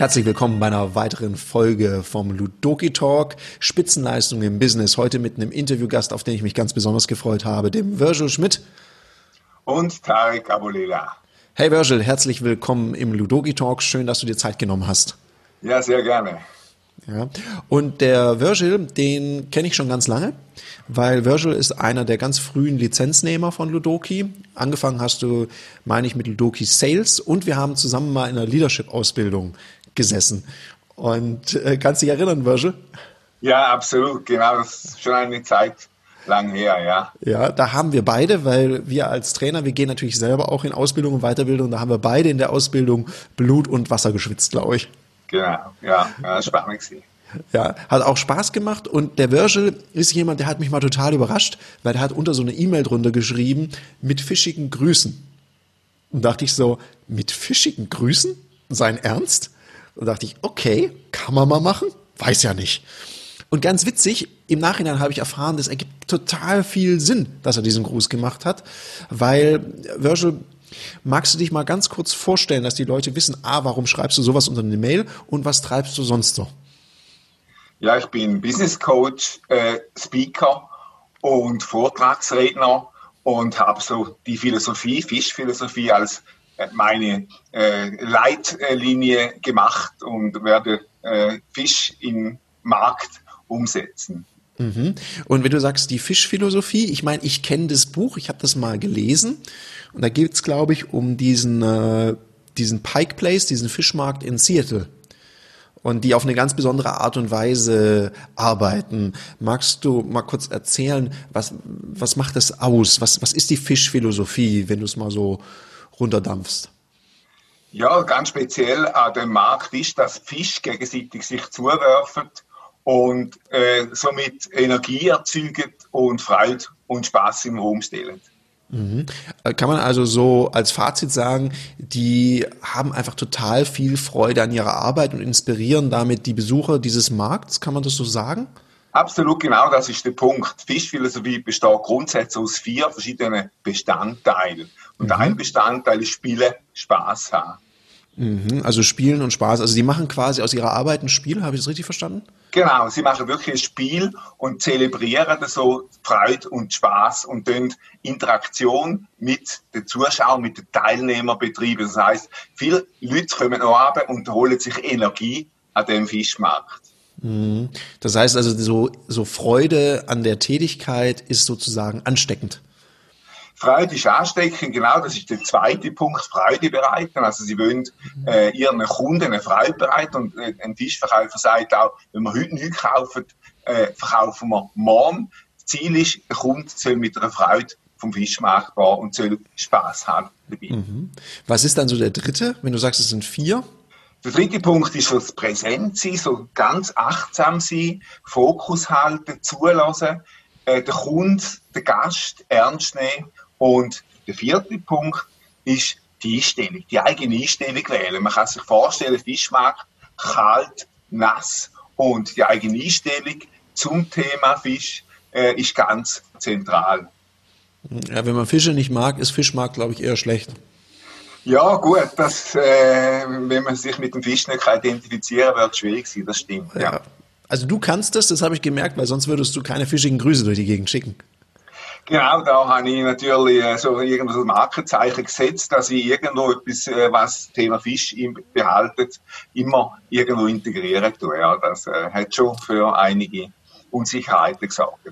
Herzlich willkommen bei einer weiteren Folge vom Ludoki Talk Spitzenleistung im Business. Heute mit einem Interviewgast, auf den ich mich ganz besonders gefreut habe, dem Virgil Schmidt. Und Tarek Abulela. Hey Virgil, herzlich willkommen im Ludoki Talk. Schön, dass du dir Zeit genommen hast. Ja, sehr gerne. Ja. Und der Virgil, den kenne ich schon ganz lange, weil Virgil ist einer der ganz frühen Lizenznehmer von Ludoki. Angefangen hast du, meine ich, mit Ludoki Sales und wir haben zusammen mal in einer Leadership-Ausbildung gesessen. Und äh, kannst du dich erinnern, Virgil? Ja, absolut. Genau, das ist schon eine Zeit lang her, ja. Ja, da haben wir beide, weil wir als Trainer, wir gehen natürlich selber auch in Ausbildung und Weiterbildung, da haben wir beide in der Ausbildung Blut und Wasser geschwitzt, glaube ich. Genau, ja, ja spannend gewesen. Ja, hat auch Spaß gemacht und der Virgil ist jemand, der hat mich mal total überrascht, weil der hat unter so eine E-Mail drunter geschrieben mit fischigen Grüßen. Und dachte ich so, mit fischigen Grüßen? Sein Ernst? Und dachte ich, okay, kann man mal machen? Weiß ja nicht. Und ganz witzig, im Nachhinein habe ich erfahren, das ergibt total viel Sinn, dass er diesen Gruß gemacht hat, weil Virgil Magst du dich mal ganz kurz vorstellen, dass die Leute wissen, ah, warum schreibst du sowas unter eine Mail und was treibst du sonst so? Ja, ich bin Business Coach, äh, Speaker und Vortragsredner und habe so die Philosophie, Fischphilosophie als meine äh, Leitlinie gemacht und werde äh, Fisch im Markt umsetzen. Mhm. Und wenn du sagst, die Fischphilosophie, ich meine, ich kenne das Buch, ich habe das mal gelesen und da geht es, glaube ich, um diesen, äh, diesen Pike Place, diesen Fischmarkt in Seattle und die auf eine ganz besondere Art und Weise arbeiten. Magst du mal kurz erzählen, was, was macht das aus? Was, was ist die Fischphilosophie, wenn du es mal so runterdampfst? Ja, ganz speziell an dem Markt ist, dass Fisch gegenseitig sich zuwerfen und äh, somit Energie erzeugen und Freude und Spaß im Raum stellen. Mhm. Äh, kann man also so als Fazit sagen, die haben einfach total viel Freude an ihrer Arbeit und inspirieren damit die Besucher dieses Markts, kann man das so sagen? Absolut genau, das ist der Punkt. Fischphilosophie besteht grundsätzlich aus vier verschiedenen Bestandteilen. Und mhm. ein Bestandteil ist Spielen, Spaß haben. Mhm, also Spielen und Spaß. Also die machen quasi aus ihrer Arbeit ein Spiel, habe ich das richtig verstanden? Genau, sie machen wirklich ein Spiel und zelebrieren so Freude und Spaß und dann Interaktion mit den Zuschauern, mit den Teilnehmern betreiben. Das heißt, viele Leute kommen noch ab und holen sich Energie an dem Fischmarkt. Mhm. Das heißt also, so, so Freude an der Tätigkeit ist sozusagen ansteckend. Freude ist ansteckend, genau, das ist der zweite Punkt, Freude bereiten. Also sie wollen äh, ihren Kunden eine Freude bereiten und äh, ein Tischverkäufer sagt auch, wenn wir heute nichts kaufen, äh, verkaufen wir morgen. Das Ziel ist, der Kunde soll mit einer Freude vom Fischmarkt gehen und soll Spaß haben dabei. Mhm. Was ist dann so der dritte, wenn du sagst, es sind vier? Der dritte Punkt ist das Präsent sein, so ganz achtsam sein, Fokus halten, zulassen, äh, den Kunden, den Gast ernst nehmen und der vierte Punkt ist die Einstellung, die eigene Einstellung wählen. Man kann sich vorstellen, Fischmarkt, kalt, nass und die eigene Einstellung zum Thema Fisch äh, ist ganz zentral. Ja, wenn man Fische nicht mag, ist Fischmarkt, glaube ich, eher schlecht. Ja, gut, das, äh, wenn man sich mit dem Fisch nicht identifizieren kann, wird es schwierig sein, das stimmt. Ja. ja. Also du kannst das, das habe ich gemerkt, weil sonst würdest du keine fischigen Grüße durch die Gegend schicken. Genau, da habe ich natürlich äh, so irgendwas als Markenzeichen gesetzt, dass ich irgendwo etwas, äh, was das Thema Fisch behaltet, immer irgendwo integrieren tue. Ja, das äh, hat schon für einige Unsicherheiten gesorgt.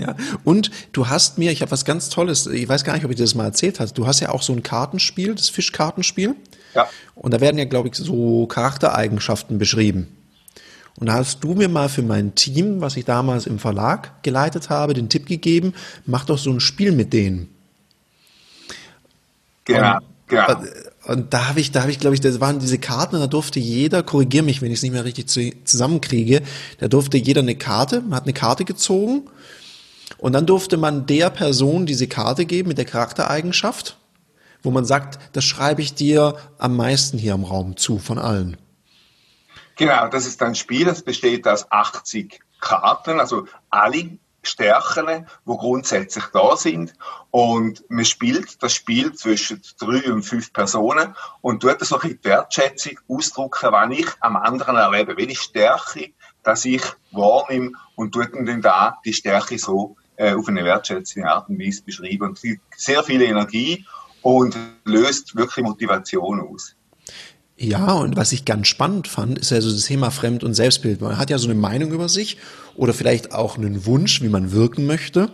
Ja, und du hast mir, ich habe was ganz Tolles, ich weiß gar nicht, ob ich dir das mal erzählt habe, du hast ja auch so ein Kartenspiel, das Fischkartenspiel. Ja. Und da werden ja, glaube ich, so Charaktereigenschaften beschrieben. Und da hast du mir mal für mein Team, was ich damals im Verlag geleitet habe, den Tipp gegeben, mach doch so ein Spiel mit denen. Genau, und, genau. Und da habe ich, da habe ich, glaube ich, das waren diese Karten, und da durfte jeder, korrigier mich, wenn ich es nicht mehr richtig zusammenkriege, da durfte jeder eine Karte, man hat eine Karte gezogen und dann durfte man der Person diese Karte geben mit der Charaktereigenschaft, wo man sagt, das schreibe ich dir am meisten hier im Raum zu von allen. Genau, das ist ein Spiel, das besteht aus 80 Karten, also alle Stärken, die grundsätzlich da sind. Und man spielt das Spiel zwischen drei und fünf Personen und tut so ein die Wertschätzung ausdrücken, was ich am anderen erlebe. Welche Stärke, dass ich wahrnehme und tut dann da die Stärke so äh, auf eine wertschätzende Art und Weise beschreiben. Und es gibt sehr viel Energie und löst wirklich Motivation aus. Ja, und was ich ganz spannend fand, ist ja so das Thema Fremd- und Selbstbild. Man hat ja so eine Meinung über sich oder vielleicht auch einen Wunsch, wie man wirken möchte.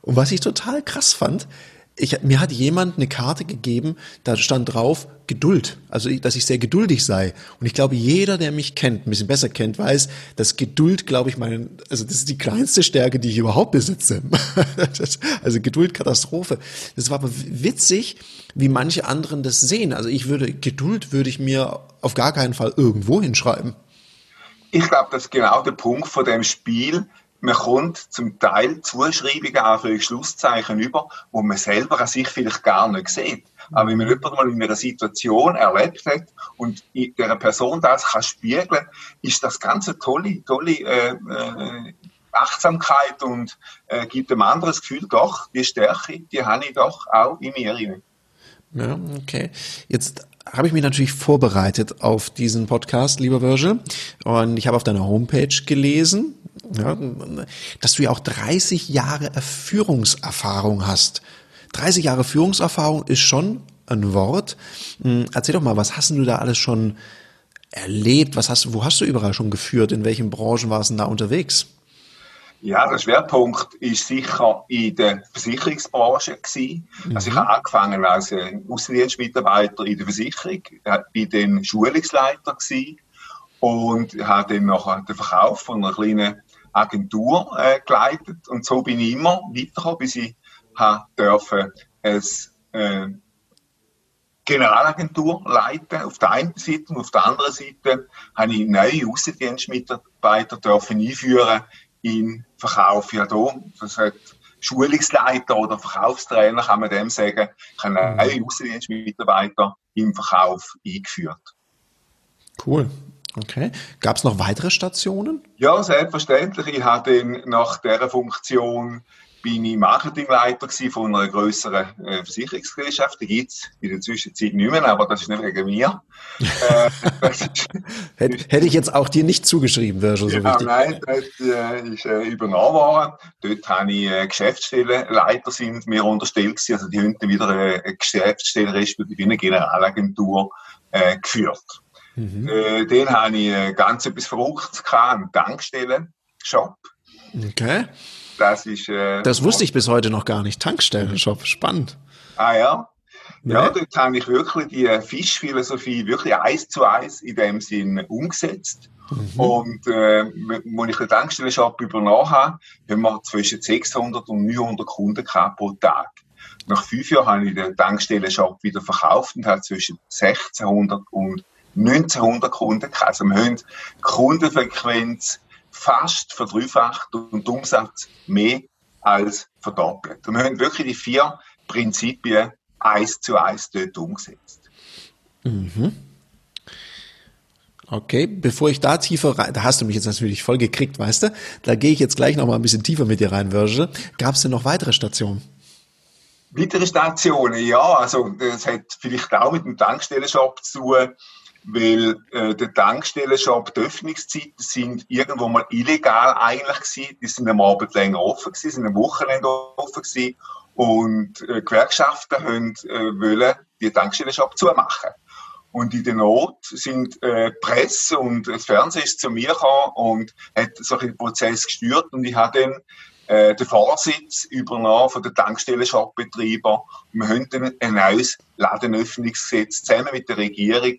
Und was ich total krass fand, ich, mir hat jemand eine Karte gegeben, da stand drauf Geduld. Also, dass ich sehr geduldig sei. Und ich glaube, jeder, der mich kennt, ein bisschen besser kennt, weiß, dass Geduld, glaube ich, mein, also das ist die kleinste Stärke, die ich überhaupt besitze. also Geduld, Katastrophe. Das war aber witzig, wie manche anderen das sehen. Also ich würde, Geduld würde ich mir auf gar keinen Fall irgendwo hinschreiben. Ich glaube, das ist genau der Punkt von dem Spiel, man kommt zum Teil Zuschreibungen, an Schlusszeichen über, wo man selber an sich vielleicht gar nicht sieht. Aber wenn man jemanden mal in einer Situation erlebt hat und der Person das kann spiegeln, ist das ganz eine tolle, tolle äh, äh, Achtsamkeit und äh, gibt einem anderen das Gefühl, doch, die Stärke, die habe ich doch auch in mir. Ja, okay. Jetzt habe ich mich natürlich vorbereitet auf diesen Podcast, lieber Virgil. Und ich habe auf deiner Homepage gelesen, ja, dass du ja auch 30 Jahre Führungserfahrung hast. 30 Jahre Führungserfahrung ist schon ein Wort. Hm, erzähl doch mal, was hast du da alles schon erlebt? Was hast, wo hast du überall schon geführt? In welchen Branchen warst du da unterwegs? Ja, der Schwerpunkt ist sicher in der Versicherungsbranche gewesen. Mhm. Also ich habe angefangen als äh, Außendienstmitarbeiter in der Versicherung, bei den Schulungsleiter gewesen und habe dann nachher den Verkauf von einer kleinen Agentur äh, geleitet und so bin ich immer weitergekommen, bis ich habe dürfen als äh, Generalagentur leiten auf der einen Seite und auf der anderen Seite habe ich neue Außendienstmitarbeiter dürfen einführen in Verkauf. Ja, da, das hat Schulungsleiter oder Verkaufstrainer, kann man dem sagen, ich habe neue Außendienstmitarbeiter im Verkauf eingeführt. Cool. Okay. Gab es noch weitere Stationen? Ja, selbstverständlich. Ich hatte nach dieser Funktion bin ich Marketingleiter von einer größeren äh, Versicherungsgesellschaft. Die gibt es in der Zwischenzeit nicht mehr, aber das ist nicht wegen mir. äh, hätte, hätte ich jetzt auch dir nicht zugeschrieben, wäre schon so ja, wichtig. Nein, das äh, ist äh, übernommen worden. Dort habe ich äh, Geschäftsstellenleiter sind mir unterstellt gewesen. Also die haben wieder eine Geschäftsstelle respektive eine Generalagentur äh, geführt. Mhm. Äh, den habe ich äh, ganz etwas Verrücktes gehabt, einen Tankstellen-Shop. Okay. Das ist. Äh, das wusste ich bis heute noch gar nicht. Tankstellen-Shop, spannend. Ah ja. Ja, nee. dort habe ich wirklich die Fischphilosophie wirklich eins zu eins in dem Sinn umgesetzt. Mhm. Und äh, als ich den Tankstellen-Shop übernommen habe, haben wir zwischen 600 und 900 Kunden gehabt pro Tag. Nach fünf Jahren habe ich den Tankstellen-Shop wieder verkauft und habe zwischen 1600 und 1900 Kunden gehabt. Also wir haben Kundenfrequenz fast verdreifacht und Umsatz mehr als verdoppelt. Und wir haben wirklich die vier Prinzipien eins zu eins dort umgesetzt. Mhm. Okay, bevor ich da tiefer rein, da hast du mich jetzt natürlich voll gekriegt, weißt du? Da gehe ich jetzt gleich noch mal ein bisschen tiefer mit dir rein, Virgil. Gab es denn noch weitere Stationen? Weitere Stationen, ja, also das hat vielleicht auch mit dem Tankstellenshop zu tun weil äh, der Tankstellenshop, die Öffnungszeiten sind irgendwo mal illegal eigentlich gewesen. Die sind am Abend länger offen gewesen, sind am Wochenende offen gewesen. Und äh, Gewerkschaften haben, äh, wollen die Tankstellenshop zumachen. Und in der Not sind äh, Presse und das Fernsehen ist zu mir gekommen und hat solche Prozess gestört und ich habe dann äh, den Vorsitz übernommen von der Tankstellenshop-Betreiber. Wir haben dann ein neues Ladenöffnungsgesetz zusammen mit der Regierung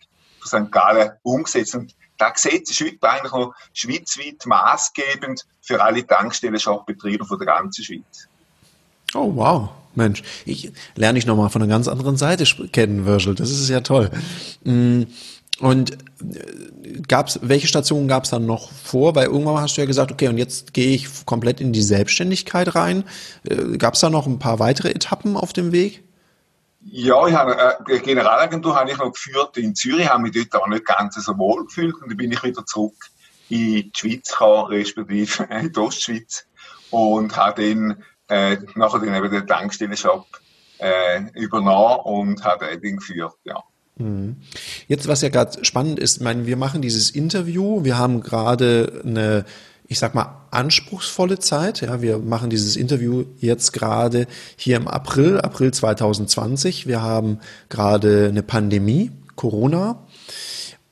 St. Gallen umgesetzt. Und das Gesetz ist heute eigentlich noch schweizweit maßgebend für alle Tankstellen-Shop-Betreiber von der ganzen Schweiz. Oh, wow. Mensch, ich lerne ich nochmal von einer ganz anderen Seite kennen, Virgil. Das ist ja toll. Mm, und äh, gab's, welche Stationen gab es dann noch vor? Weil irgendwann hast du ja gesagt, okay, und jetzt gehe ich komplett in die Selbstständigkeit rein. Äh, gab es da noch ein paar weitere Etappen auf dem Weg? Ja, ich habe äh, eine Generalagentur habe ich noch geführt in Zürich, habe mich dort auch nicht ganz so wohl gefühlt und dann bin ich wieder zurück in die Schweiz gekommen, respektive in die Ostschweiz und habe dann äh, nachher dann eben den Tankstellenshop äh, übernommen und habe den geführt, ja. Mhm. Jetzt, was ja gerade spannend ist, ich meine, wir machen dieses Interview, wir haben gerade eine, ich sag mal, anspruchsvolle Zeit. Ja, wir machen dieses Interview jetzt gerade hier im April, April 2020. Wir haben gerade eine Pandemie, Corona.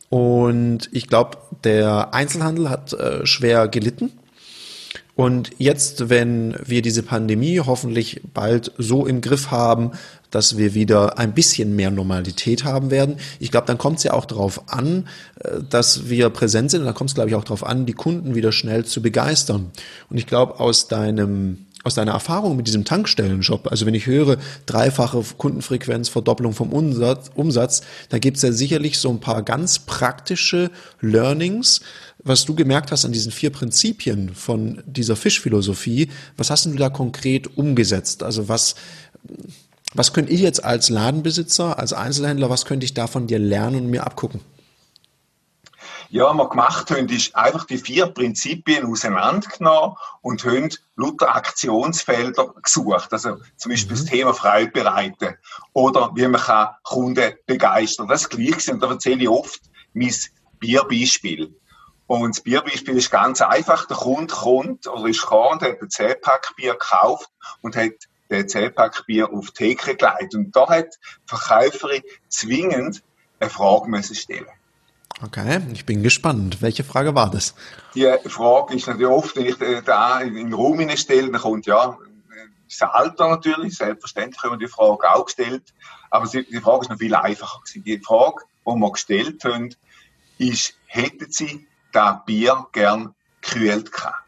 Und ich glaube, der Einzelhandel hat äh, schwer gelitten. Und jetzt, wenn wir diese Pandemie hoffentlich bald so im Griff haben, dass wir wieder ein bisschen mehr Normalität haben werden. Ich glaube, dann kommt es ja auch darauf an, äh, dass wir präsent sind. Und dann kommt es, glaube ich, auch darauf an, die Kunden wieder schnell zu begeistern. Und ich glaube, aus deinem aus deiner Erfahrung mit diesem Tankstellenjob, also wenn ich höre, dreifache Kundenfrequenz, Verdopplung vom Umsatz, Umsatz da gibt es ja sicherlich so ein paar ganz praktische Learnings, was du gemerkt hast an diesen vier Prinzipien von dieser Fischphilosophie. Was hast du da konkret umgesetzt? Also was, was könnte ich jetzt als Ladenbesitzer, als Einzelhändler, was könnte ich da von dir lernen und mir abgucken? Ja, was wir gemacht haben, ist einfach die vier Prinzipien auseinandergenommen und haben lauter Aktionsfelder gesucht. Also zum Beispiel mhm. das Thema Freude bereiten oder wie man kann Kunden begeistern. Das ist gleich und da erzähle ich oft mein Bierbeispiel. Und das Bierbeispiel ist ganz einfach. Der Kunde kommt oder ist gekommen und hat ein 10-Pack Bier gekauft und hat den 10-Pack Bier auf die Theke gelegt. Und da hat die Verkäuferin zwingend eine Frage müssen stellen. Okay, ich bin gespannt. Welche Frage war das? Die Frage ist natürlich oft, wenn ich da in den Raum stelle, dann kommt ja das Alter natürlich, selbstverständlich haben wir die Frage auch gestellt, aber die Frage ist noch viel einfacher gewesen. Die Frage, die wir gestellt haben, ist, hätten Sie das Bier gern gekühlt gehabt?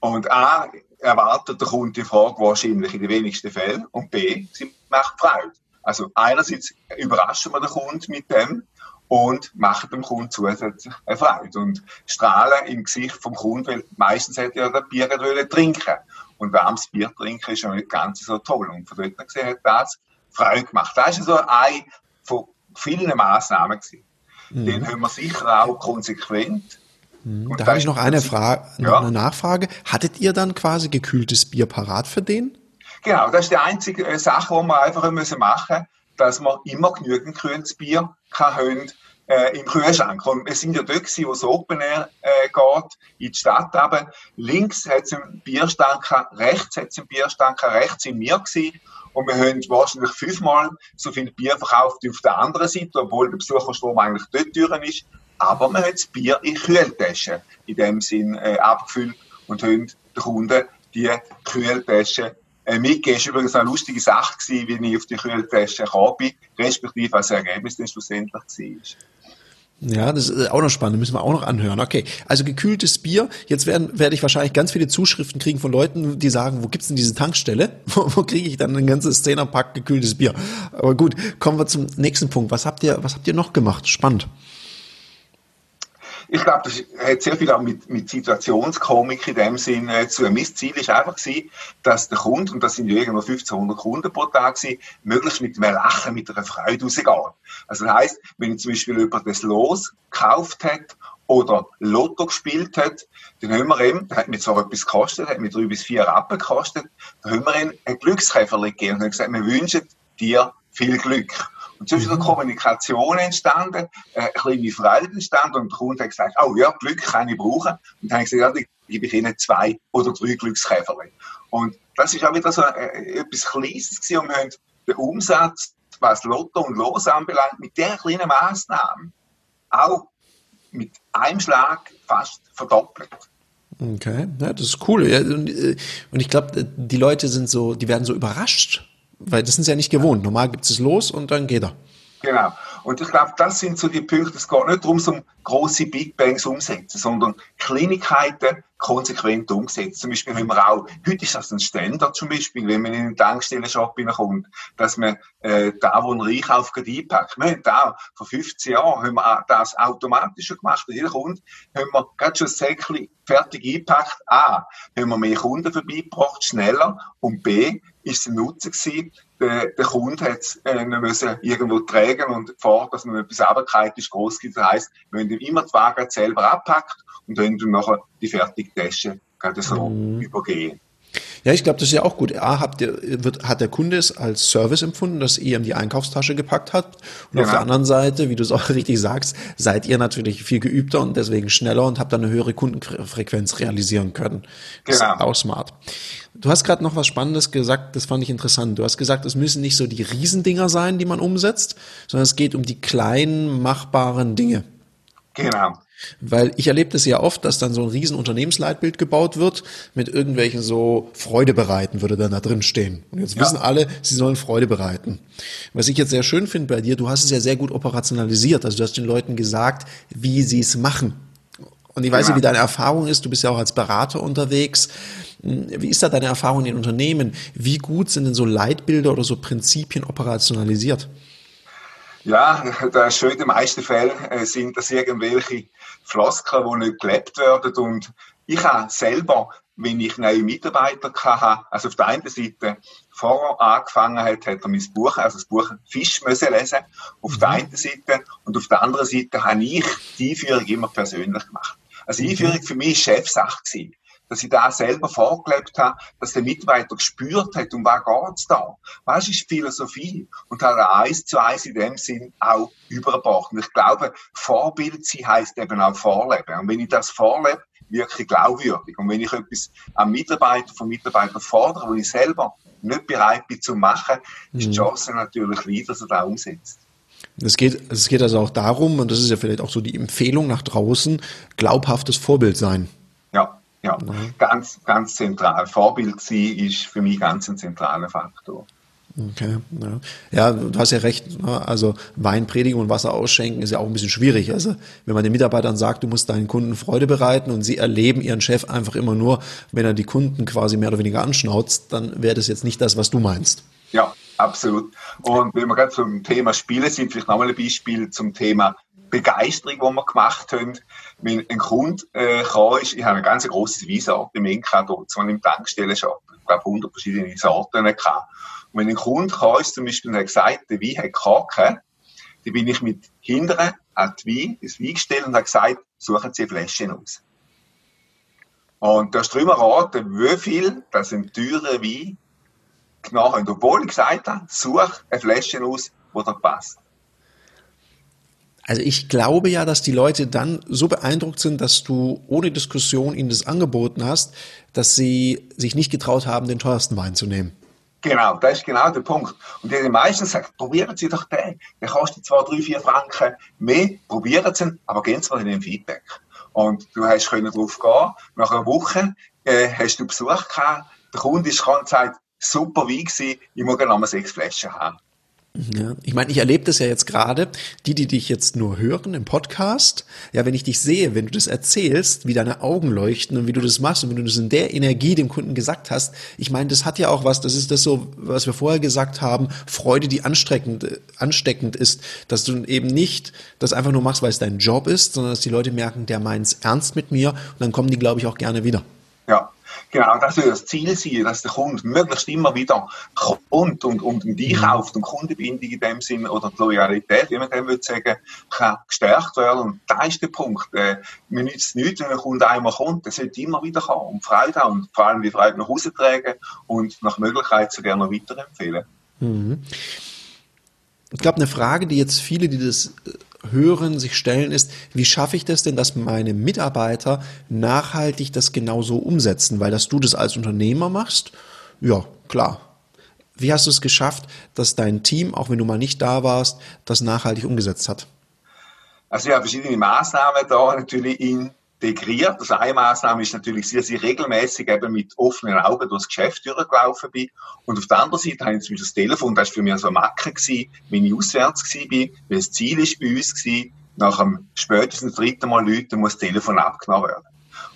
Und A, erwartet der Kunde die Frage wahrscheinlich in den wenigsten Fällen und B, sie macht Freude. Also einerseits überraschen wir den Kunden mit dem und machen dem Kunden zusätzlich eine Freude und strahlen im Gesicht vom Kunden, weil meistens hätte er das Bier wollen trinken und warmes Bier trinken ist ja nicht ganz so toll und von dort gesehen hat das Freude gemacht. Das ist so eine von vielen Massnahmen gewesen. Mhm. Den haben wir sicher auch konsequent hm, da habe ich noch eine Frage, noch ja. eine Nachfrage. Hattet ihr dann quasi gekühltes Bier parat für den? Genau, das ist die einzige äh, Sache, die wir einfach müssen machen, dass wir immer genügend kühles Bier haben äh, im Kühlschrank. Und wir sind ja dort gewesen, wo es Open Air äh, geht, in die Stadt aber Links hat es einen Bierstand rechts hat es einen Bierstand rechts sind wir gewesen. Und wir haben wahrscheinlich fünfmal so viel Bier verkauft wie auf der anderen Seite, obwohl der Besucherstrom eigentlich dort durch ist. Aber wir haben das Bier in Kühltaschen in dem Sinn äh, abgefüllt und haben den Kunden die Kühltaschen äh, mitgegeben. Es war übrigens eine lustige Sache, gewesen, wie ich auf die Kühltasche gekommen bin, respektive was das Ergebnis dann schlussendlich war. Ja, das ist auch noch spannend, müssen wir auch noch anhören. Okay, also gekühltes Bier. Jetzt werden, werde ich wahrscheinlich ganz viele Zuschriften kriegen von Leuten, die sagen, wo gibt's denn diese Tankstelle? Wo, wo kriege ich dann ein ganzes Zehnerpack gekühltes Bier? Aber gut, kommen wir zum nächsten Punkt. Was habt ihr, was habt ihr noch gemacht? Spannend. Ich glaube, das hat sehr viel auch mit, mit Situationskomik in dem Sinn äh, zu. Mein Ziel ist einfach gewesen, dass der Kunde, und das sind ja irgendwo 1500 Kunden pro Tag gewesen, möglichst mit einem Lachen, mit einer Freude rausgeht. Also das heisst, wenn zum Beispiel jemand das Los gekauft hat oder Lotto gespielt hat, dann haben wir ihm, der hat mir zwar etwas gekostet, hat mir drei bis vier Rappen gekostet, dann haben wir ihm ein Glückskäfer gegeben und haben gesagt, wir wünschen dir viel Glück. Und so ist eine. Kommunikation entstanden, äh, eine kleine Freude entstanden und der Kunde hat gesagt, oh ja, Glück kann ich brauchen. Und dann habe ich gesagt, ja, dann gebe ich Ihnen zwei oder drei Glückskäfer. Und das ist auch wieder so äh, etwas Kleines gewesen und wir haben den Umsatz, was Lotto und Los anbelangt, mit der kleinen Maßnahme auch mit einem Schlag fast verdoppelt. Okay, ja, das ist cool. Ja, und, äh, und ich glaube, die Leute sind so, die werden so überrascht weil das sind sie ja nicht gewohnt. Normal gibt es los und dann geht er. Genau. Und ich glaube, das sind so die Punkte. Es geht nicht darum, so große Big Bangs umsetzen, sondern Kleinigkeiten konsequent umsetzen. Zum Beispiel haben wir auch, heute ist das ein Standard zum Beispiel, wenn man in einen Tankstellenshop hineinkommt, dass man äh, da, wo ein Einkauf einpackt. Wir haben da, vor 15 Jahren haben wir das automatisch gemacht. Jeder Kunde haben wir gerade schon ein Säckchen fertig eingepackt. A, haben wir mehr Kunden vorbeigebracht, schneller. Und B, ist es ein Nutzen gewesen. Der, der Kunde hat es äh, müssen irgendwo tragen und Gefahr, dass man etwas runterfällt, ist groß gewesen. Das heisst, wir haben ihm immer die Waage selber abpackt und dann nachher die fertige Tasche gerade so mhm. übergehen. Ja, ich glaube, das ist ja auch gut. A, habt ihr, wird, hat der Kunde es als Service empfunden, dass ihr ihm die Einkaufstasche gepackt habt. Und genau. auf der anderen Seite, wie du es auch richtig sagst, seid ihr natürlich viel geübter und deswegen schneller und habt dann eine höhere Kundenfrequenz realisieren können. Das genau. ist auch smart. Du hast gerade noch was Spannendes gesagt, das fand ich interessant. Du hast gesagt, es müssen nicht so die Riesendinger sein, die man umsetzt, sondern es geht um die kleinen, machbaren Dinge. Genau. Weil ich erlebe das ja oft, dass dann so ein riesen Unternehmensleitbild gebaut wird mit irgendwelchen so Freude bereiten würde dann da drin stehen. Und jetzt ja. wissen alle, sie sollen Freude bereiten. Was ich jetzt sehr schön finde bei dir, du hast es ja sehr gut operationalisiert. Also du hast den Leuten gesagt, wie sie es machen. Und ich weiß ja. nicht, wie deine Erfahrung ist. Du bist ja auch als Berater unterwegs. Wie ist da deine Erfahrung in Unternehmen? Wie gut sind denn so Leitbilder oder so Prinzipien operationalisiert? Ja, der schön in den meisten Fällen äh, sind das irgendwelche Floskeln, die nicht gelebt werden. Und ich habe selber, wenn ich neue Mitarbeiter hatte, also auf der einen Seite vorher angefangen hat, hat er mein Buch, also das Buch Fisch müssen lesen, auf der mhm. einen Seite. Und auf der anderen Seite habe ich die Einführung immer persönlich gemacht. Also die Einführung für mich war Chefsache gewesen dass ich da selber vorgelebt habe, dass der Mitarbeiter gespürt hat, um was geht's da? Was ist Philosophie? Und hat er eins zu eins in dem Sinn auch übergebracht. Und ich glaube, Vorbild sein heisst eben auch Vorleben. Und wenn ich das vorlebe, wirklich glaubwürdig. Und wenn ich etwas am Mitarbeiter, vom Mitarbeiter fordere, wo ich selber nicht bereit bin zu machen, ist die mhm. Chance natürlich klein, dass er das umsetzt. Es geht, es geht also auch darum, und das ist ja vielleicht auch so die Empfehlung nach draußen, glaubhaftes Vorbild sein. Ja. Mhm. ganz, ganz zentral. Vorbild sein ist für mich ganz ein zentraler Faktor. Okay, ja. ja, du hast ja recht. Ne? Also Wein predigen und Wasser ausschenken ist ja auch ein bisschen schwierig. Also wenn man den Mitarbeitern sagt, du musst deinen Kunden Freude bereiten und sie erleben ihren Chef einfach immer nur, wenn er die Kunden quasi mehr oder weniger anschnauzt, dann wäre das jetzt nicht das, was du meinst. Ja, absolut. Und wenn wir gerade zum Thema Spiele sind, vielleicht nochmal ein Beispiel zum Thema Begeisterung, die wir gemacht haben. Wenn ein Kunde äh, kam, ist, ich habe ein ganz grosses Weinsorte im Inka dort, zwar im Tankstellenshop, ich glaube 100 verschiedene Sorten gehabt. Und wenn ein Kunde kam, ist zum Beispiel und hat gesagt, der Wein hat Kacken, dann bin ich mit hinderen an die Wein, ins Wein gestellt und habe gesagt, suchen Sie Flaschen aus. Und da hast du immer raten, wie viel das ein teurer Wein genommen haben. Obwohl ich gesagt habe, such eine Flasche aus, die dir passt. Also ich glaube ja, dass die Leute dann so beeindruckt sind, dass du ohne Diskussion ihnen das angeboten hast, dass sie sich nicht getraut haben, den teuersten Wein zu nehmen. Genau, das ist genau der Punkt. Und die meisten sagen, probieren Sie doch den. Der kostet zwar drei, vier Franken mehr, probieren Sie ihn, aber gehen Sie mal in den Feedback. Und du hast können drauf gehen. Nach einer Woche äh, hast du Besuch gehabt. Der Kunde ist gekommen super Wein gewesen, ich muss gerne nochmal sechs Flaschen haben. Ja, ich meine, ich erlebe das ja jetzt gerade, die, die dich jetzt nur hören im Podcast, ja, wenn ich dich sehe, wenn du das erzählst, wie deine Augen leuchten und wie du das machst und wenn du das in der Energie dem Kunden gesagt hast, ich meine, das hat ja auch was, das ist das so, was wir vorher gesagt haben, Freude, die ansteckend, ansteckend ist, dass du eben nicht das einfach nur machst, weil es dein Job ist, sondern dass die Leute merken, der meint's ernst mit mir und dann kommen die, glaube ich, auch gerne wieder. Ja, Genau, das soll das Ziel sein, dass der Kunde möglichst immer wieder kommt und, und die kauft und Kundenbindung in dem Sinn oder die Loyalität, wie man dem würde sagen, kann gestärkt werden. Und da ist der Punkt. Äh, mir nützt nichts, wenn ein Kunde einmal kommt, der sollte immer wieder kommen und Freude haben und vor allem die Freude nach Hause tragen und nach Möglichkeit sogar noch weiterempfehlen. Mhm. Ich glaube, eine Frage, die jetzt viele, die das äh, hören, sich stellen, ist, wie schaffe ich das denn, dass meine Mitarbeiter nachhaltig das genauso umsetzen? Weil dass du das als Unternehmer machst, ja, klar. Wie hast du es geschafft, dass dein Team, auch wenn du mal nicht da warst, das nachhaltig umgesetzt hat? Also ja, verschiedene Maßnahmen da natürlich in integriert. Also eine Maßnahme ist natürlich, dass ich regelmäßig eben mit offenen Augen durchs Geschäft durchgelaufen bin. Und auf der anderen Seite habe ich das Telefon, das war für mich so eine Macke gewesen, wenn ich auswärts gewesen bin, weil das Ziel ist bei uns gewesen, nach dem spätestens dritten Mal Leuten muss das Telefon abgenommen werden.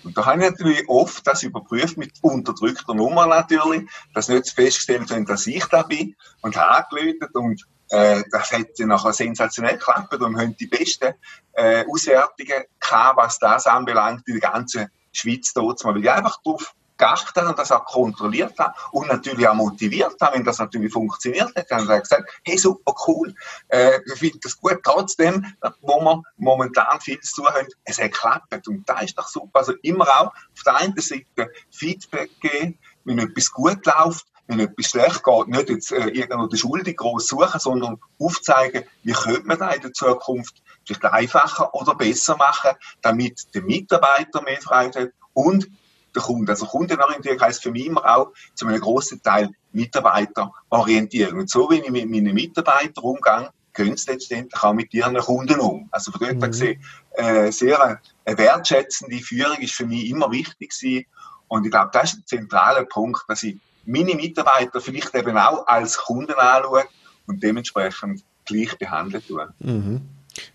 Und da habe ich natürlich oft das überprüft mit unterdrückter Nummer natürlich, dass nicht festgestellt wird, dass ich da bin und habe angeläutet und äh, das dann nachher sensationell geklappt und haben die besten äh, Auswertungen gehabt, was das anbelangt, in der ganzen Schweiz dort weil ich einfach drauf geachtet und das auch kontrolliert habe und natürlich auch motiviert habe, wenn das natürlich funktioniert hat. Dann habe ich gesagt, hey, super cool, äh, ich finde das gut, trotzdem, wo wir momentan viel zu tun haben, es hat geklappt und da ist doch super. Also immer auch auf der einen Seite Feedback geben, wenn etwas gut läuft, wenn etwas schlecht geht, nicht jetzt äh, irgendwo die Schuldig groß suchen, sondern aufzeigen, wie könnte man das in der Zukunft vielleicht einfacher oder besser machen, damit der Mitarbeiter mehr Freude hat und der Kunde. Also Kundenorientierung heißt für mich immer auch zu einem grossen Teil Mitarbeiterorientierung. Und so, wenn ich mit meinen Mitarbeitern umgehe, gehen sie letztendlich auch mit ihren Kunden um. Also von dort mhm. gesehen, äh, sehr eine wertschätzende Führung ist für mich immer wichtig gewesen. Und ich glaube, das ist ein zentraler Punkt, dass ich meine Mitarbeiter vielleicht eben auch als Kunden anschaue und dementsprechend gleich behandeln tue. Mhm.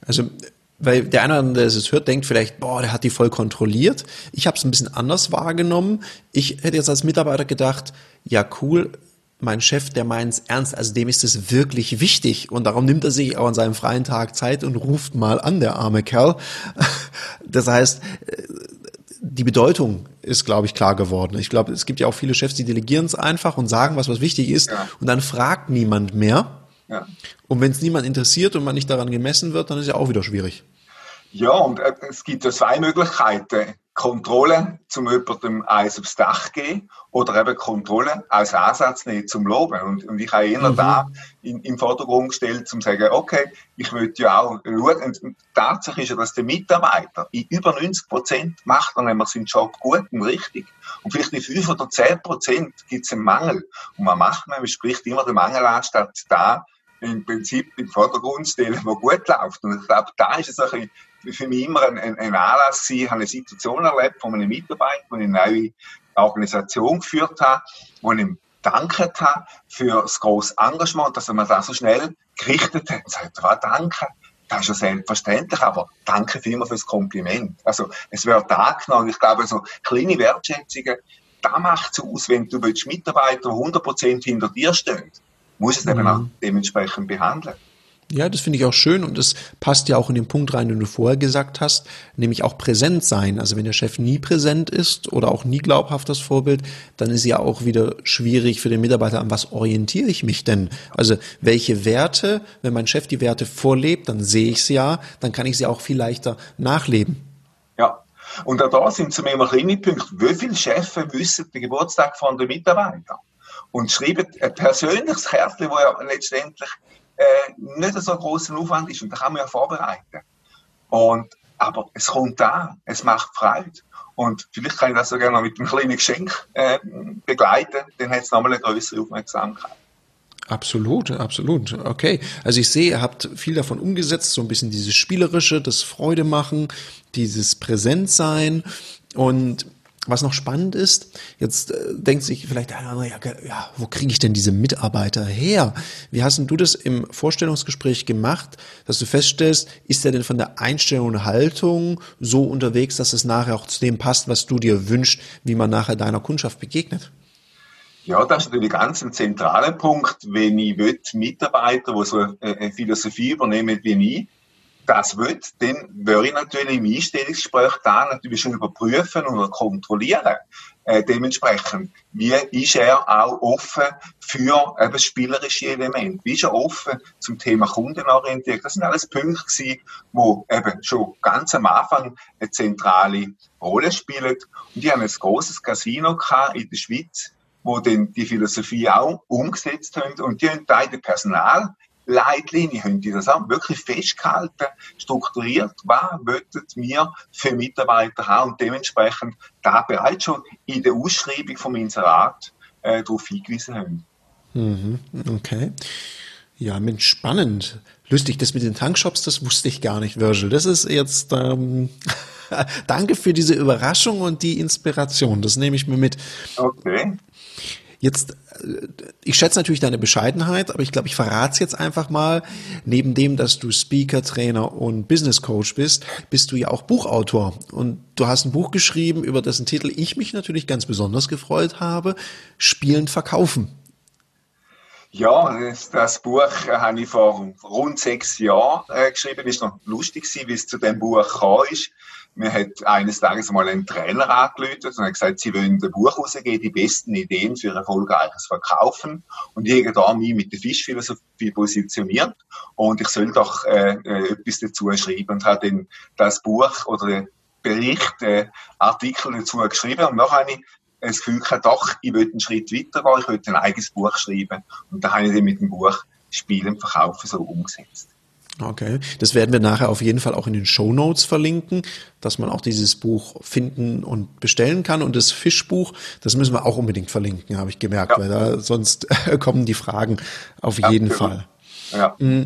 Also weil der eine, der es hört, denkt vielleicht, boah, der hat die voll kontrolliert. Ich habe es ein bisschen anders wahrgenommen. Ich hätte jetzt als Mitarbeiter gedacht, ja cool, mein Chef, der meint es ernst, also dem ist es wirklich wichtig und darum nimmt er sich auch an seinem freien Tag Zeit und ruft mal an, der arme Kerl. Das heißt, die Bedeutung ist, glaube ich, klar geworden. Ich glaube, es gibt ja auch viele Chefs, die delegieren es einfach und sagen, was was wichtig ist ja. und dann fragt niemand mehr. Ja. Und wenn es niemand interessiert und man nicht daran gemessen wird, dann ist ja auch wieder schwierig. Ja, und äh, es gibt ja zwei Möglichkeiten. Kontrolle zum jemandem eins aufs Dach gehen oder eben Kontrolle als Ansatz nehmen zum Loben. Und, und ich habe eher mhm. da in, im Vordergrund gestellt, zum sagen, okay, ich möchte ja auch schauen. Und Tatsache ist ja, dass der Mitarbeiter in über 90 Prozent macht dann nämlich seinen Job gut und richtig. Und vielleicht in 5 oder 10 Prozent gibt es einen Mangel. Und man macht, man spricht immer den Mangel an, statt da im Prinzip im Vordergrund stellen, wo gut läuft. Und ich glaube, da ist es ein für mich immer ein, ein, ein Anlass gewesen. Ich habe eine Situation erlebt von einem Mitarbeiter, wo ich eine neue Organisation geführt habe, wo ich ihm danket habe für das grosse Engagement, dass er mir das so schnell gerichtet hat. Und sagt, ah, danke. Das ist ja selbstverständlich, aber danke vielmals fürs Kompliment. Also, es wird angenommen. Ich glaube, so kleine Wertschätzungen, da macht es aus, wenn du Mitarbeiter 100% hinter dir stehen muss es mhm. eben auch dementsprechend behandeln. Ja, das finde ich auch schön und das passt ja auch in den Punkt rein, den du vorher gesagt hast, nämlich auch präsent sein. Also wenn der Chef nie präsent ist oder auch nie glaubhaft das Vorbild, dann ist ja auch wieder schwierig für den Mitarbeiter, an was orientiere ich mich denn? Also welche Werte, wenn mein Chef die Werte vorlebt, dann sehe ich sie ja, dann kann ich sie auch viel leichter nachleben. Ja, und auch da sind zu mir immer kleine Punkte. Wie viele Chefs wissen den Geburtstag von den Mitarbeitern? Und schreiben ein persönliches Kärtchen, das ja letztendlich äh, nicht so großen Aufwand ist. Und da kann man ja vorbereiten. Und, aber es kommt da, es macht Freude. Und vielleicht kann ich das sogar noch mit einem kleinen Geschenk äh, begleiten, dann hat es nochmal eine größere Aufmerksamkeit. Absolut, absolut. Okay. Also ich sehe, ihr habt viel davon umgesetzt, so ein bisschen dieses Spielerische, das Freude machen, dieses Präsentsein. Und was noch spannend ist, jetzt äh, denkt sich vielleicht einer, ja, ja, wo kriege ich denn diese Mitarbeiter her? Wie hast denn du das im Vorstellungsgespräch gemacht, dass du feststellst, ist er denn von der Einstellung und Haltung so unterwegs, dass es nachher auch zu dem passt, was du dir wünschst, wie man nachher deiner Kundschaft begegnet? Ja, das ist natürlich ganz ein zentraler Punkt. Wenn ich will, Mitarbeiter, die so eine Philosophie übernehmen wie ich, das wird, dann würde ich natürlich im Einstellungsgespräch da natürlich schon überprüfen und kontrollieren. Äh, dementsprechend, wie ist er auch offen für eben spielerische Elemente? Wie ist er offen zum Thema Kundenorientierung? Das sind alles Punkte gewesen, wo eben schon ganz am Anfang eine zentrale Rolle spielen. Und die haben ein großes Casino in der Schweiz, wo dann die Philosophie auch umgesetzt haben. Und die haben beide Personal Leitlinie haben die das auch wirklich festgehalten, strukturiert, was wollten wir für Mitarbeiter haben und dementsprechend da bereits schon in der Ausschreibung vom Inserat äh, darauf hingewiesen haben. Mhm, okay. Ja, Mensch, spannend. Lustig, das mit den Tankshops, das wusste ich gar nicht, Virgil. Das ist jetzt, ähm, danke für diese Überraschung und die Inspiration. Das nehme ich mir mit. Okay. Jetzt, äh, ich schätze natürlich deine Bescheidenheit, aber ich glaube, ich verrate es jetzt einfach mal. Neben dem, dass du Speaker, Trainer und Business Coach bist, bist du ja auch Buchautor. Und du hast ein Buch geschrieben, über dessen Titel ich mich natürlich ganz besonders gefreut habe. Spielend verkaufen. Ja, das, Buch äh, habe ich vor rund sechs Jahren äh, geschrieben. Ist noch lustig wie es zu dem Buch kam. Mir hat eines Tages mal ein Trainer angerufen und hat gesagt, sie wollen ein Buch rausgeben, die besten Ideen für erfolgreiches Verkaufen. Und ich da mich mit der Fischphilosophie positioniert. Und ich soll doch äh, äh, etwas dazu schreiben. Und habe dann das Buch oder Bericht, äh, Artikel dazu geschrieben. Und dann habe ich das Gefühl gehabt, doch, ich will einen Schritt weiter gehen, ich will ein eigenes Buch schreiben. Und da habe ich dann mit dem Buch Spielen und Verkaufen so umgesetzt. Okay, das werden wir nachher auf jeden Fall auch in den Show Notes verlinken, dass man auch dieses Buch finden und bestellen kann. Und das Fischbuch, das müssen wir auch unbedingt verlinken, habe ich gemerkt, ja. weil da sonst kommen die Fragen auf ja, jeden Fall. Ja. Mm,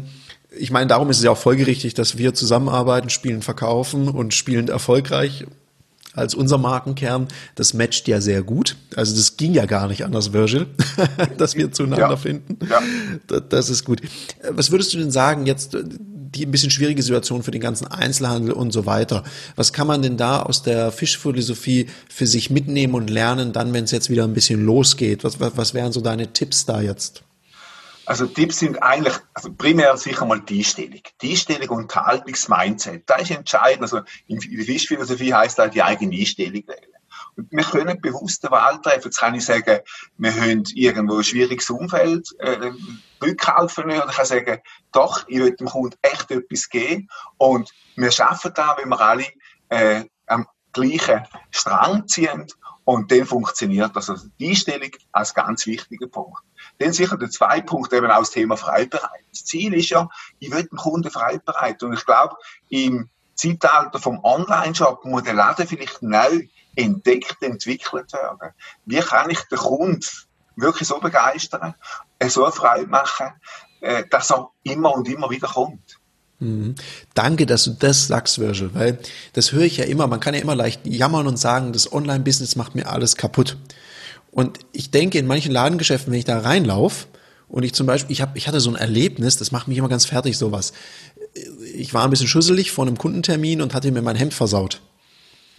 ich meine, darum ist es ja auch folgerichtig, dass wir zusammenarbeiten, spielen, verkaufen und spielend erfolgreich als unser Markenkern. Das matcht ja sehr gut. Also das ging ja gar nicht anders, Virgil, dass wir zueinander ja. finden. Ja. Das ist gut. Was würdest du denn sagen, jetzt die ein bisschen schwierige Situation für den ganzen Einzelhandel und so weiter. Was kann man denn da aus der Fischphilosophie für sich mitnehmen und lernen, dann, wenn es jetzt wieder ein bisschen losgeht? Was, was, was wären so deine Tipps da jetzt? Also Tipps sind eigentlich, also primär sicher mal die Einstellung. Die Einstellung und Haltungsmindset. Das ist entscheidend. Also in der Fischphilosophie heißt das die eigene Einstellung wählen. Und wir können bewusst eine Wahl treffen. Jetzt kann ich sagen, wir haben irgendwo ein schwieriges Umfeld, äh, rückkaufen. Oder ich kann sagen, doch, ich will dem Kunden echt etwas geben. Und wir schaffen da, wenn wir alle äh, am gleichen Strang ziehen. Und dann funktioniert das. Also die Einstellung als ganz wichtiger Punkt. Dann sicher der zweite Punkt eben auch das Thema Freibereit. Das Ziel ist ja, ich will den Kunden freibereit. Und ich glaube, im Zeitalter vom Online-Shop muss der Laden vielleicht neu entdeckt, entwickelt werden. Wie kann ich den Kunden wirklich so begeistern, so Freude machen, äh, dass er immer und immer wieder kommt? Mhm. Danke, dass du das sagst, Virgil, weil das höre ich ja immer. Man kann ja immer leicht jammern und sagen, das Online-Business macht mir alles kaputt. Und ich denke, in manchen Ladengeschäften, wenn ich da reinlaufe und ich zum Beispiel, ich, hab, ich hatte so ein Erlebnis, das macht mich immer ganz fertig, sowas. Ich war ein bisschen schüsselig vor einem Kundentermin und hatte mir mein Hemd versaut.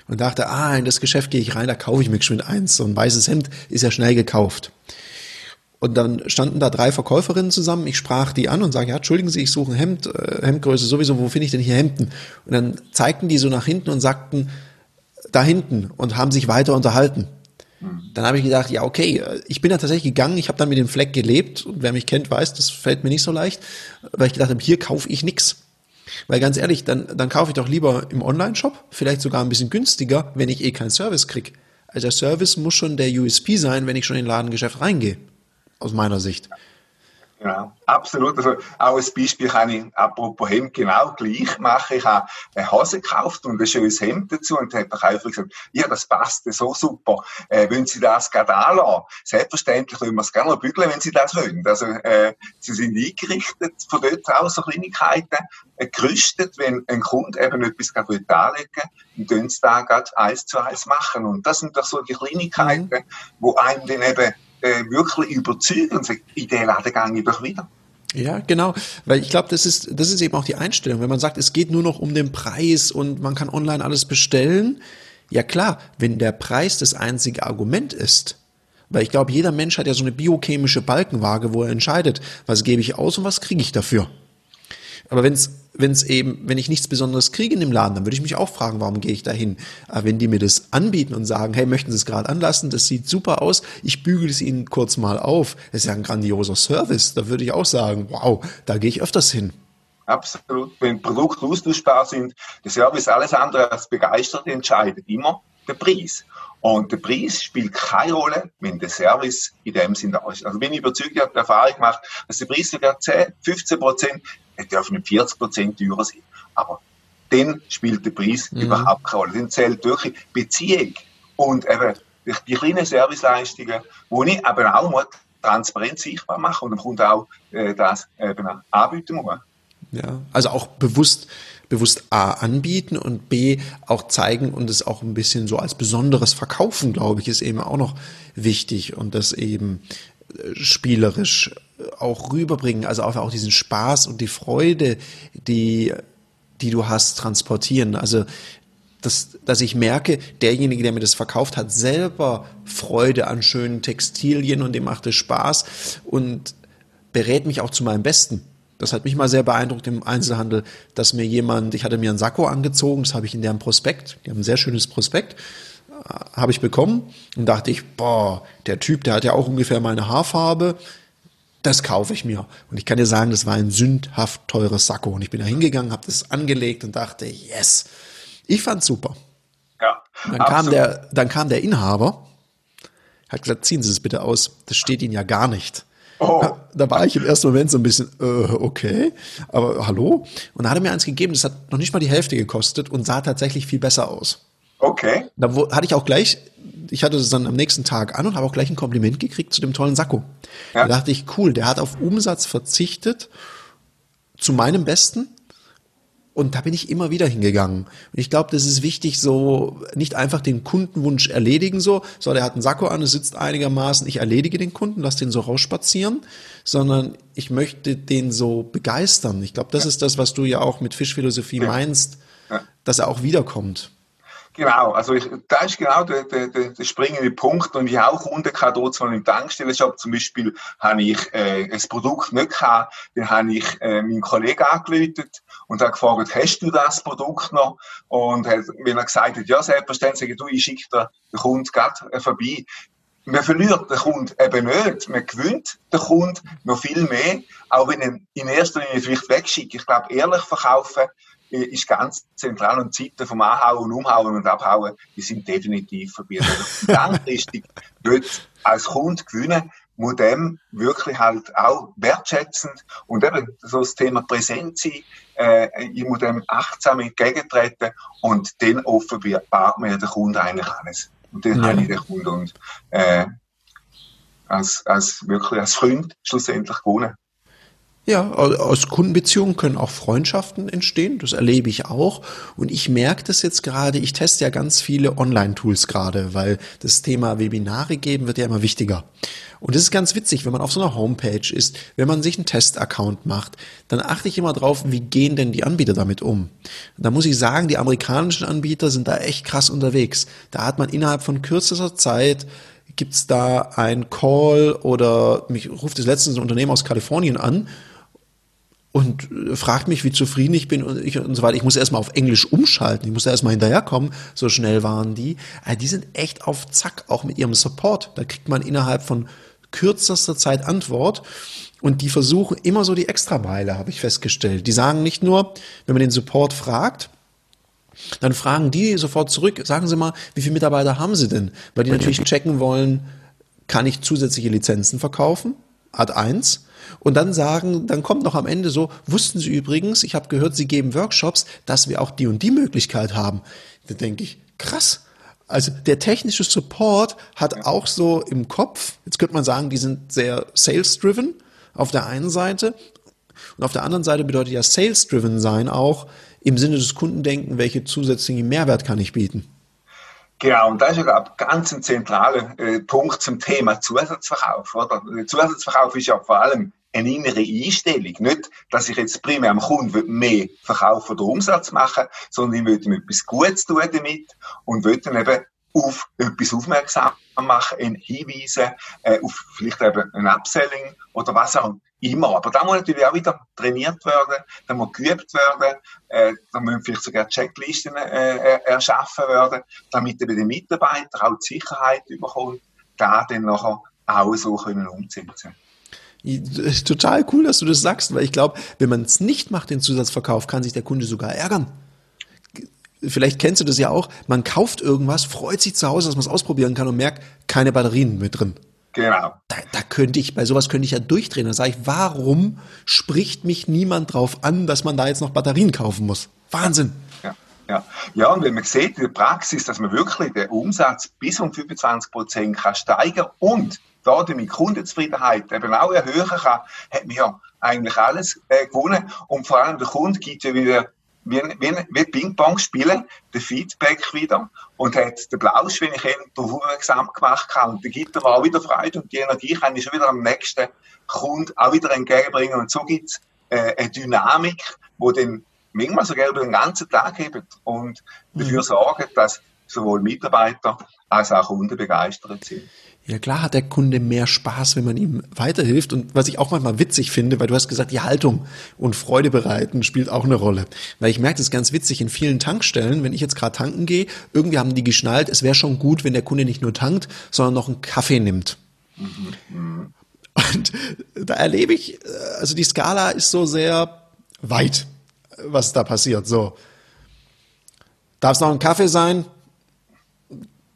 Und dachte, ah, in das Geschäft gehe ich rein, da kaufe ich mir geschwind eins. So ein weißes Hemd ist ja schnell gekauft. Und dann standen da drei Verkäuferinnen zusammen. Ich sprach die an und sage, ja, entschuldigen Sie, ich suche ein Hemd, äh, Hemdgröße sowieso, wo finde ich denn hier Hemden? Und dann zeigten die so nach hinten und sagten, da hinten und haben sich weiter unterhalten. Dann habe ich gedacht, ja, okay, ich bin da tatsächlich gegangen, ich habe dann mit dem Fleck gelebt und wer mich kennt, weiß, das fällt mir nicht so leicht, weil ich gedacht habe, hier kaufe ich nix. Weil ganz ehrlich, dann, dann kaufe ich doch lieber im Online-Shop, vielleicht sogar ein bisschen günstiger, wenn ich eh keinen Service krieg. Also der Service muss schon der USP sein, wenn ich schon in Ladengeschäft reingehe, aus meiner Sicht. Ja, absolut. Also auch als Beispiel kann ich, apropos Hemd, genau gleich machen. Ich habe eine Hose gekauft und ein schönes Hemd dazu und habe der Käufer gesagt, ja, das passt so super. Äh, wollen Sie das gerade anlassen? Selbstverständlich wollen wir es gerne bügeln, wenn Sie das wollen. Also, äh, Sie sind eingerichtet, von dort aus so Kleinigkeiten, äh, gerüstet, wenn ein Kunde eben etwas gerade anlegen will, dann können Sie da gerade eins zu eins machen. Und das sind doch so die Kleinigkeiten, mhm. wo einem dann eben äh, wirklich überzeugen und sagen, in den Laden gehe ich doch wieder. Ja, genau, weil ich glaube, das ist, das ist eben auch die Einstellung. Wenn man sagt, es geht nur noch um den Preis und man kann online alles bestellen, ja klar, wenn der Preis das einzige Argument ist, weil ich glaube, jeder Mensch hat ja so eine biochemische Balkenwaage, wo er entscheidet, was gebe ich aus und was kriege ich dafür. Aber wenn es eben, wenn ich nichts Besonderes kriege in dem Laden, dann würde ich mich auch fragen, warum gehe ich da hin? Aber wenn die mir das anbieten und sagen, hey, möchten Sie es gerade anlassen, das sieht super aus, ich bügele es Ihnen kurz mal auf, das ist ja ein grandioser Service, da würde ich auch sagen, wow, da gehe ich öfters hin. Absolut. Wenn Produkte austauschbar sind, der Service alles andere als begeistert, entscheidet immer der Preis. Und der Preis spielt keine Rolle, wenn der Service in dem Sinne da ist. Also bin ich überzeugt, ich habe die Erfahrung gemacht, dass der Preis sogar 10, 15 Prozent es darf nicht 40 Prozent teurer sein. Aber dann spielt der Preis mhm. überhaupt keine Rolle. Dann zählt wirklich Beziehung und eben die kleinen Serviceleistungen, wo ich eben auch mal transparent sichtbar mache und dem Kunden auch äh, das eben anbieten muss. Ja, also auch bewusst bewusst A anbieten und B auch zeigen und es auch ein bisschen so als besonderes verkaufen, glaube ich, ist eben auch noch wichtig und das eben äh, spielerisch auch rüberbringen, also auch diesen Spaß und die Freude, die, die du hast, transportieren. Also, dass, dass ich merke, derjenige, der mir das verkauft, hat selber Freude an schönen Textilien und dem macht es Spaß und berät mich auch zu meinem Besten. Das hat mich mal sehr beeindruckt im Einzelhandel, dass mir jemand, ich hatte mir ein Sakko angezogen, das habe ich in deren Prospekt, die haben ein sehr schönes Prospekt, äh, habe ich bekommen und dachte ich, boah, der Typ, der hat ja auch ungefähr meine Haarfarbe, das kaufe ich mir. Und ich kann dir sagen, das war ein sündhaft teures Sakko. Und ich bin da hingegangen, habe das angelegt und dachte, yes. Ich fand's super. Ja, dann kam der, dann kam der Inhaber, hat gesagt, ziehen Sie es bitte aus. Das steht Ihnen ja gar nicht. Oh. Da war ich im ersten Moment so ein bisschen, äh, okay, aber hallo? Und da hat er mir eins gegeben, das hat noch nicht mal die Hälfte gekostet und sah tatsächlich viel besser aus. Okay. Da hatte ich auch gleich, ich hatte es dann am nächsten Tag an und habe auch gleich ein Kompliment gekriegt zu dem tollen Sakko. Ja. Da dachte ich, cool, der hat auf Umsatz verzichtet, zu meinem Besten und da bin ich immer wieder hingegangen. Und ich glaube, das ist wichtig, so nicht einfach den Kundenwunsch erledigen, so, so, der hat einen Sakko an, es sitzt einigermaßen, ich erledige den Kunden, lass den so rausspazieren, sondern ich möchte den so begeistern. Ich glaube, das ja. ist das, was du ja auch mit Fischphilosophie ja. meinst, ja. dass er auch wiederkommt. Genau, also ich, da ist genau der, der, der springende Punkt und ich habe auch Kunden gehabt, mal im Tankstellenshop zum Beispiel, habe ich äh, ein Produkt nicht gehabt, dann habe ich äh, meinen Kollegen angelötet und habe gefragt, hast du das Produkt noch? Und hat, er gesagt hat, ja, selbstverständlich, du, ich schicke dir den Kunden gerade äh, vorbei. Man verliert den Kunden eben nicht. Man gewinnt den Kunden noch viel mehr, auch wenn er in erster Linie vielleicht wegschickt. Ich glaube, ehrlich verkaufen äh, ist ganz zentral und Zeiten vom Anhauen, Umhauen und Abhauen, die sind definitiv vorbei. Also langfristig wird als Kunde gewinnen, muss dem wirklich halt auch wertschätzend und eben so das Thema Präsenz sein, äh, ich muss dem achtsam entgegentreten und dann offenbart mir der Kunde eigentlich alles. Und dann ja. habe ich den Kunden und, äh, als, als wirklich als Freund schlussendlich gewonnen. Ja, aus Kundenbeziehungen können auch Freundschaften entstehen. Das erlebe ich auch. Und ich merke das jetzt gerade. Ich teste ja ganz viele Online-Tools gerade, weil das Thema Webinare geben wird ja immer wichtiger. Und das ist ganz witzig, wenn man auf so einer Homepage ist, wenn man sich einen Test-Account macht, dann achte ich immer drauf, wie gehen denn die Anbieter damit um. Da muss ich sagen, die amerikanischen Anbieter sind da echt krass unterwegs. Da hat man innerhalb von kürzester Zeit gibt's da ein Call oder mich ruft das letztens ein Unternehmen aus Kalifornien an und fragt mich, wie zufrieden ich bin und, ich, und so weiter. Ich muss erstmal auf Englisch umschalten, ich muss erstmal hinterherkommen, so schnell waren die. Also die sind echt auf Zack, auch mit ihrem Support. Da kriegt man innerhalb von kürzester Zeit Antwort. Und die versuchen immer so die Extrameile, habe ich festgestellt. Die sagen nicht nur, wenn man den Support fragt, dann fragen die sofort zurück, sagen Sie mal, wie viele Mitarbeiter haben Sie denn? Weil die natürlich checken wollen, kann ich zusätzliche Lizenzen verkaufen? Art 1. Und dann sagen, dann kommt noch am Ende so, wussten Sie übrigens, ich habe gehört, Sie geben Workshops, dass wir auch die und die Möglichkeit haben. Da denke ich, krass. Also der technische Support hat auch so im Kopf, jetzt könnte man sagen, die sind sehr sales-driven auf der einen Seite. Und auf der anderen Seite bedeutet ja sales-driven sein auch im Sinne des Kundendenken, welche zusätzlichen Mehrwert kann ich bieten. Genau, und das ist ja ganz ein zentraler äh, Punkt zum Thema Zusatzverkauf. Oder? Zusatzverkauf ist ja vor allem eine innere Einstellung. Nicht, dass ich jetzt primär am Kunden mehr Verkauf oder Umsatz machen sondern ich will ihm etwas Gutes tun damit und will dann eben auf etwas aufmerksam machen, ihn hinweisen, äh, auf vielleicht eben ein Upselling oder was auch immer. Aber da muss natürlich auch wieder trainiert werden, da muss geübt werden, äh, da müssen vielleicht sogar Checklisten äh, äh, erschaffen werden, damit eben der Mitarbeiter auch die Sicherheit bekommt, da dann nachher auch so können umzusetzen. Total cool, dass du das sagst, weil ich glaube, wenn man es nicht macht, den Zusatzverkauf, kann sich der Kunde sogar ärgern. Vielleicht kennst du das ja auch. Man kauft irgendwas, freut sich zu Hause, dass man es ausprobieren kann und merkt, keine Batterien mit drin. Genau. Da, da könnte ich, bei sowas könnte ich ja durchdrehen. Da sage ich, warum spricht mich niemand drauf an, dass man da jetzt noch Batterien kaufen muss? Wahnsinn. Ja, ja. ja und wenn man sieht in der Praxis, dass man wirklich den Umsatz bis um 25 Prozent kann steigern und da die Kundenzufriedenheit eben auch erhöhen kann, hat man ja eigentlich alles äh, gewonnen. Und vor allem der Kunde gibt ja wieder wie, wie, wie Ping-Pong spielen, der Feedback wieder und hat den Blausch, wenn ich darauf aufmerksam gemacht habe. Und der gibt er auch wieder Freude und die Energie kann ich schon wieder am nächsten Kunden auch wieder entgegenbringen. Und so gibt es äh, eine Dynamik, wo dann manchmal sogar über den ganzen Tag hebt und dafür mhm. sorgt, dass sowohl Mitarbeiter als auch Kunden begeistert sind. Ja klar hat der Kunde mehr Spaß, wenn man ihm weiterhilft. Und was ich auch manchmal witzig finde, weil du hast gesagt, die Haltung und Freude bereiten spielt auch eine Rolle. Weil ich merke das ganz witzig in vielen Tankstellen, wenn ich jetzt gerade tanken gehe, irgendwie haben die geschnallt, es wäre schon gut, wenn der Kunde nicht nur tankt, sondern noch einen Kaffee nimmt. Und da erlebe ich, äh, also die Skala ist so sehr weit, was da passiert. So. Darf es noch ein Kaffee sein?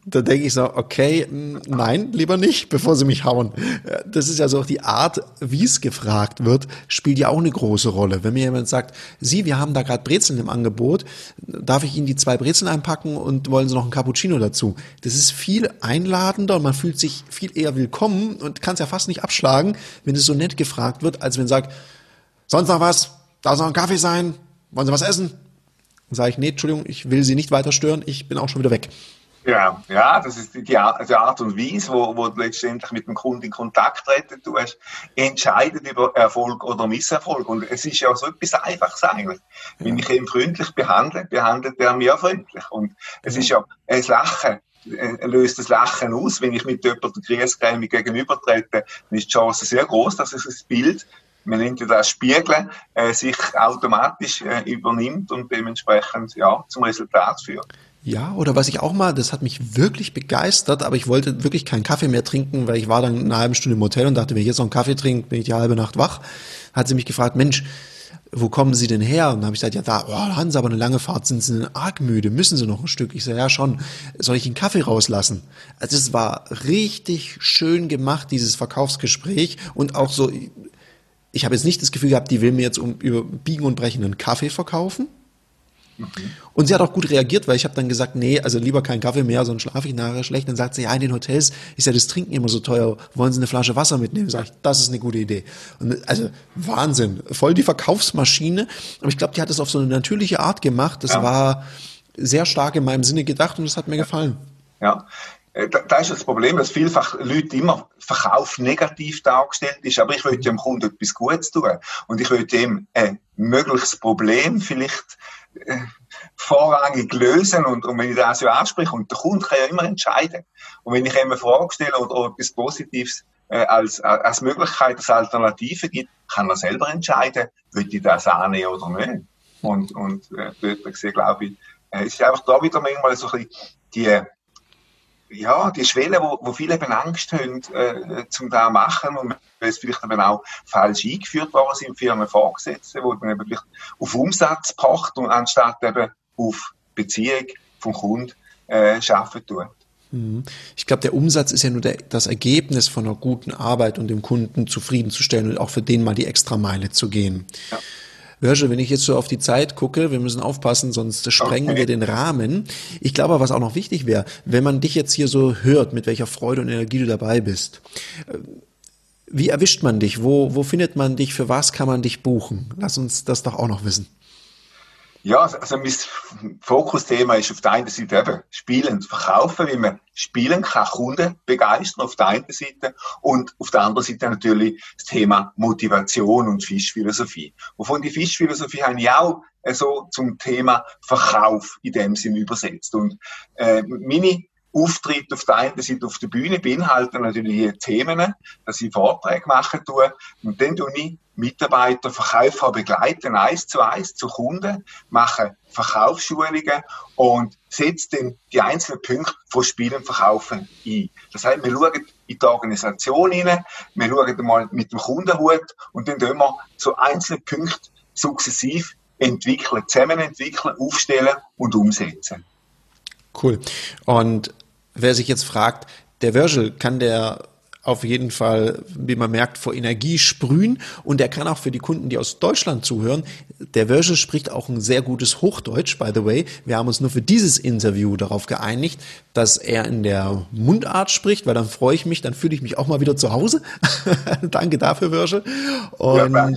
Da denke ich so, okay, nein, lieber nicht, bevor sie mich hauen. Das ist ja so auch die Art, wie es gefragt wird, spielt ja auch eine große Rolle. Wenn mir jemand sagt, Sie, wir haben da gerade Brezeln im Angebot, darf ich Ihnen die zwei Brezeln einpacken und wollen Sie noch einen Cappuccino dazu? Das ist viel einladender und man fühlt sich viel eher willkommen und kann es ja fast nicht abschlagen, wenn es so nett gefragt wird, als wenn sagt, sonst noch was? Darf es noch ein Kaffee sein? Wollen Sie was essen? Dann sage ich, nee, Entschuldigung, ich will Sie nicht weiter stören, ich bin auch schon wieder weg. Ja, ja, das ist die, die Art und Weise, wo, wo du letztendlich mit dem Kunden in Kontakt treten tust, entscheidet über Erfolg oder Misserfolg. Und es ist ja so etwas Einfaches eigentlich. Ja. Wenn ich ihn freundlich behandle, behandelt er mich auch freundlich. Und es ist ja ein Lachen äh, löst das Lachen aus. Wenn ich mit jemandem griesgrämig gegenübertrete, dann ist die Chance sehr groß, dass es das Bild, man nennt ja das Spiegeln, äh, sich automatisch äh, übernimmt und dementsprechend ja, zum Resultat führt. Ja, oder was ich auch mal, das hat mich wirklich begeistert, aber ich wollte wirklich keinen Kaffee mehr trinken, weil ich war dann eine halbe Stunde im Hotel und dachte, wenn ich jetzt noch einen Kaffee trinke, bin ich die halbe Nacht wach. Hat sie mich gefragt, Mensch, wo kommen Sie denn her? Und dann habe ich gesagt, ja, da, oh, haben Sie aber eine lange Fahrt, sind Sie denn arg müde, müssen Sie noch ein Stück? Ich sage, ja schon, soll ich einen Kaffee rauslassen? Also es war richtig schön gemacht, dieses Verkaufsgespräch und auch so, ich habe jetzt nicht das Gefühl gehabt, die will mir jetzt um über Biegen und Brechen einen Kaffee verkaufen, und sie hat auch gut reagiert, weil ich habe dann gesagt, nee, also lieber keinen Kaffee mehr, sonst schlafe ich nachher schlecht. Dann sagt sie, ja, in den Hotels ist ja das Trinken immer so teuer. Wollen Sie eine Flasche Wasser mitnehmen? Sag ich, das ist eine gute Idee. Und also Wahnsinn, voll die Verkaufsmaschine. Aber ich glaube, die hat es auf so eine natürliche Art gemacht. Das ja. war sehr stark in meinem Sinne gedacht und das hat mir gefallen. Ja, äh, da ist das Problem, dass vielfach Leute immer Verkauf negativ dargestellt ist. Aber ich möchte dem Kunden etwas Gutes tun. Und ich möchte ihm ein mögliches Problem vielleicht vorrangig lösen und, und wenn ich das so anspreche, und der Kunde kann ja immer entscheiden. Und wenn ich ihm eine Frage stelle oder, oder etwas Positives äh, als, als Möglichkeit, als Alternative gibt, kann er selber entscheiden, will ich das annehmen oder nicht. Und, und äh, dort gesehen, glaube ich, äh, es ist einfach da wieder manchmal so ein bisschen die, ja, die Schwelle, wo, wo viele eben Angst haben, äh, zum da machen und weil es vielleicht eben auch falsch eingeführt worden sind, Firmen vorgesetzt, wo dann eben vielleicht auf Umsatz pocht und anstatt eben auf Beziehung vom Kunden äh, arbeiten tut. Mhm. Ich glaube, der Umsatz ist ja nur der, das Ergebnis von einer guten Arbeit und dem Kunden zufriedenzustellen und auch für den mal die Extrameile zu gehen. Ja. Virgil, wenn ich jetzt so auf die Zeit gucke, wir müssen aufpassen, sonst sprengen okay. wir den Rahmen. Ich glaube, was auch noch wichtig wäre, wenn man dich jetzt hier so hört, mit welcher Freude und Energie du dabei bist. Äh, wie erwischt man dich? Wo, wo findet man dich? Für was kann man dich buchen? Lass uns das doch auch noch wissen. Ja, also mein Fokusthema ist auf der einen Seite eben Spielen Verkaufen, wie man spielen kann, Kunden begeistern auf der einen Seite und auf der anderen Seite natürlich das Thema Motivation und Fischphilosophie. Wovon die Fischphilosophie habe ich auch äh, so zum Thema Verkauf in dem Sinn übersetzt. Und äh, meine Auftritt auf der einen Seite auf der Bühne beinhalten natürlich Themen, dass ich Vorträge machen tue. Und dann tue ich Mitarbeiter, Verkäufer begleiten, eins zu eins zu Kunden, mache Verkaufsschulungen und setze dann die einzelnen Punkte von Spielen Verkaufen ein. Das heißt, wir schauen in die Organisation rein, wir schauen mal mit dem Kundenhut und dann tun wir so einzelne Punkte sukzessiv entwickeln, zusammen entwickeln, aufstellen und umsetzen. Cool. Und wer sich jetzt fragt, der Virgil, kann der auf jeden Fall, wie man merkt, vor Energie sprühen und der kann auch für die Kunden, die aus Deutschland zuhören, der Virgil spricht auch ein sehr gutes Hochdeutsch, by the way. Wir haben uns nur für dieses Interview darauf geeinigt, dass er in der Mundart spricht, weil dann freue ich mich, dann fühle ich mich auch mal wieder zu Hause. danke dafür, Virgil. Und ja,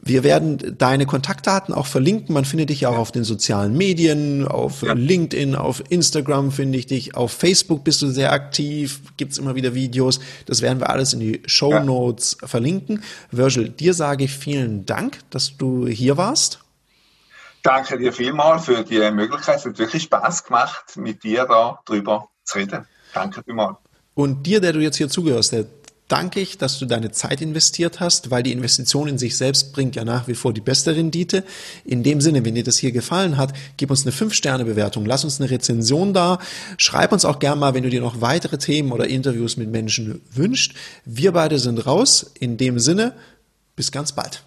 wir werden deine Kontaktdaten auch verlinken. Man findet dich ja auch auf den sozialen Medien, auf ja. LinkedIn, auf Instagram finde ich dich, auf Facebook bist du sehr aktiv, gibt's immer wieder Videos. Das werden wir alles in die Show Notes ja. verlinken. Virgil, dir sage ich vielen Dank, dass du hier warst. Danke dir vielmals für die Möglichkeit. Es hat wirklich Spaß gemacht, mit dir da drüber zu reden. Danke vielmals. Und dir, der du jetzt hier zugehörst, der danke ich, dass du deine Zeit investiert hast, weil die Investition in sich selbst bringt ja nach wie vor die beste Rendite. In dem Sinne, wenn dir das hier gefallen hat, gib uns eine 5-Sterne-Bewertung, lass uns eine Rezension da, schreib uns auch gern mal, wenn du dir noch weitere Themen oder Interviews mit Menschen wünscht. Wir beide sind raus. In dem Sinne, bis ganz bald.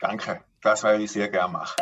Danke, das werde ich sehr gern machen.